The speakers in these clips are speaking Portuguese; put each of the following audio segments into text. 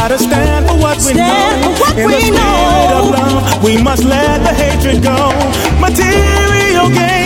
gotta stand for what we know. For what In we the know. spirit of love, we must let the hatred go. Material gain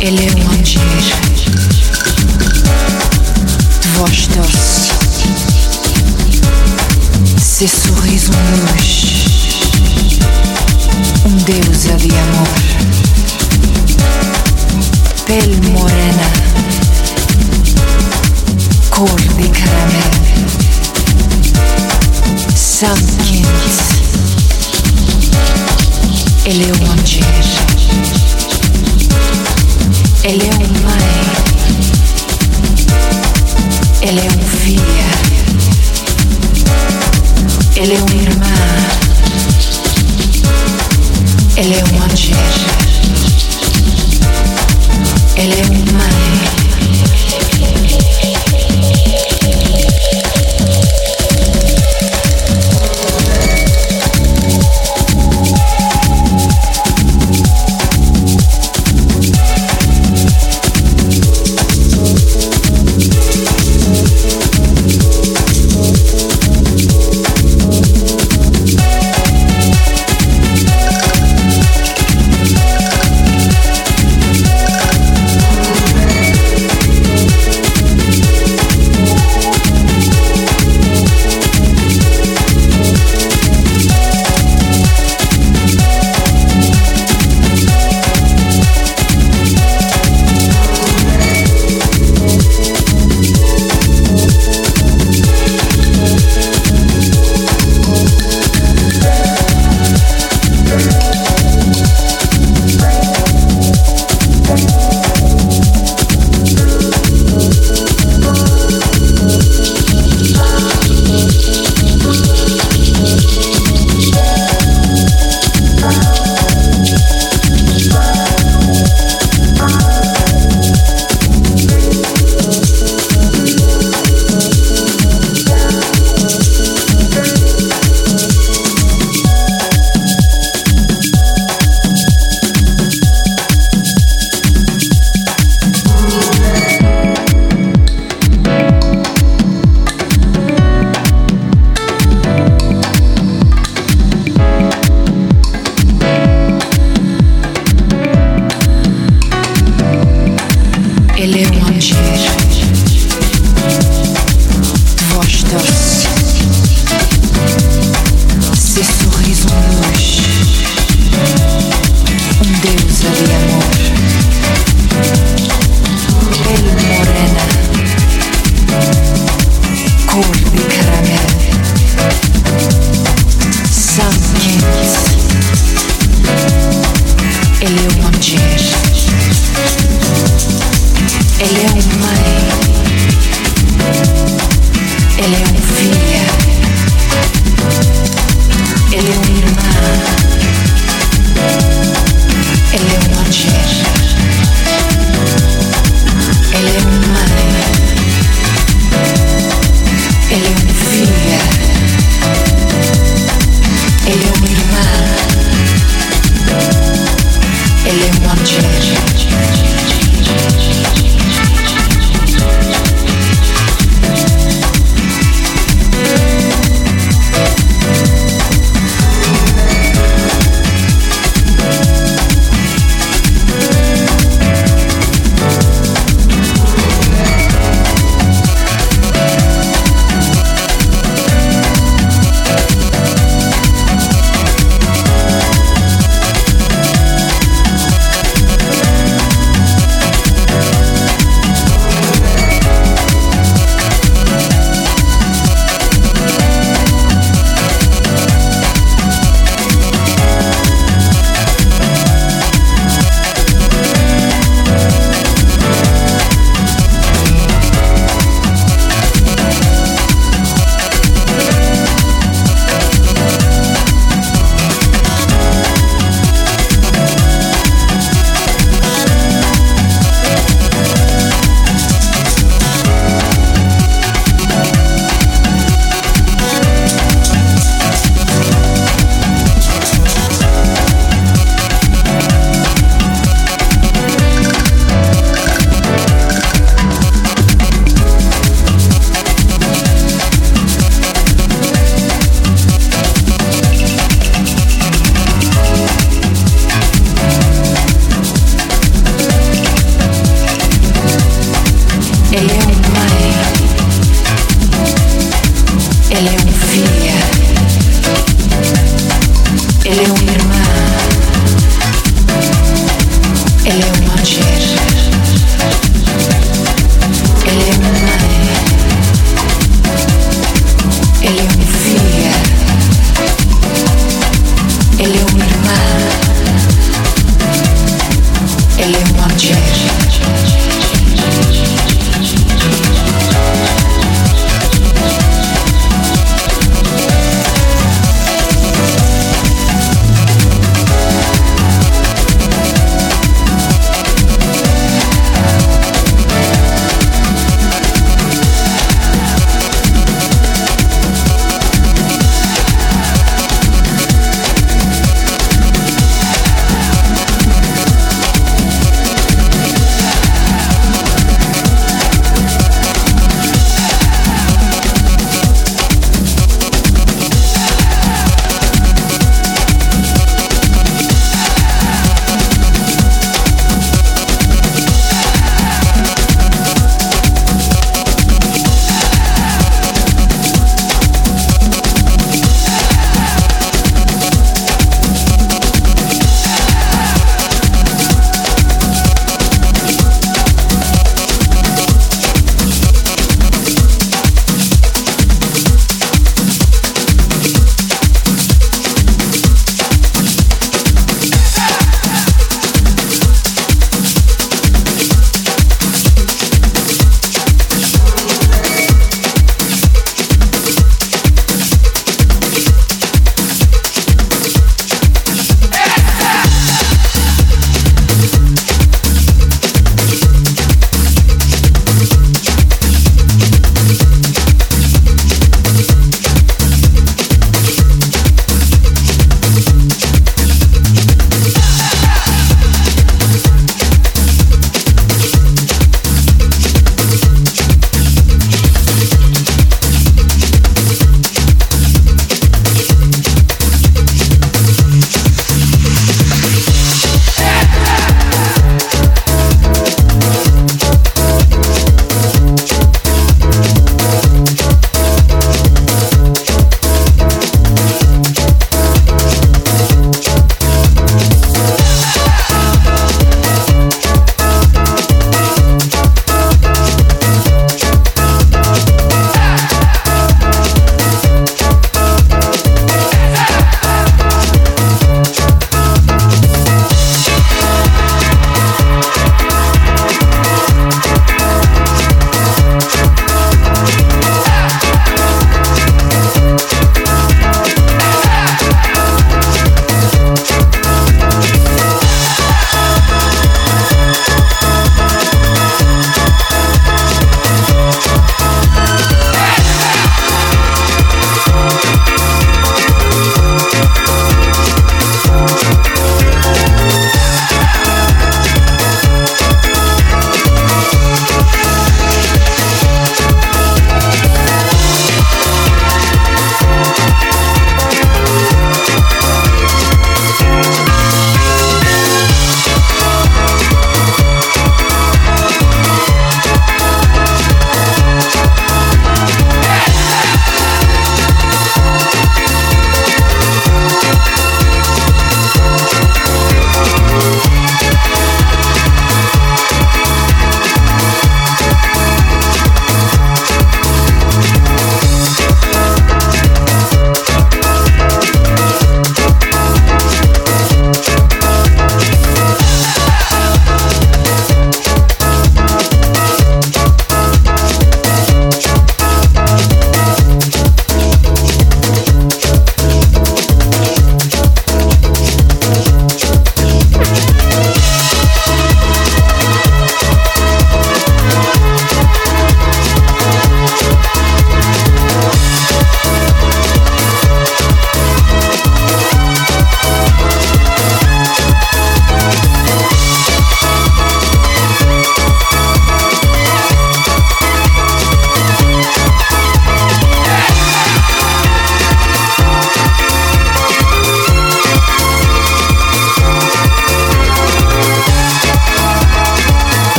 Ele é um anjinho de voz doce, seu sorriso luz, um deus de amor.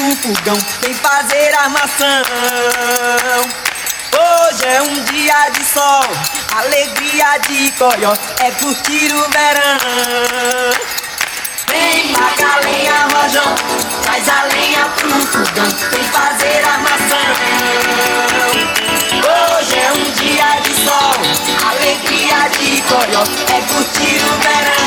Pro fogão, vem fazer armação. Hoje é um dia de sol, alegria de coió, é curtir o verão. Vem a lenha, rojão, traz a lenha pro fogão, vem fazer armação. Hoje é um dia de sol, alegria de coió, é curtir o verão.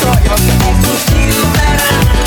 soy you que tú sí lo verás.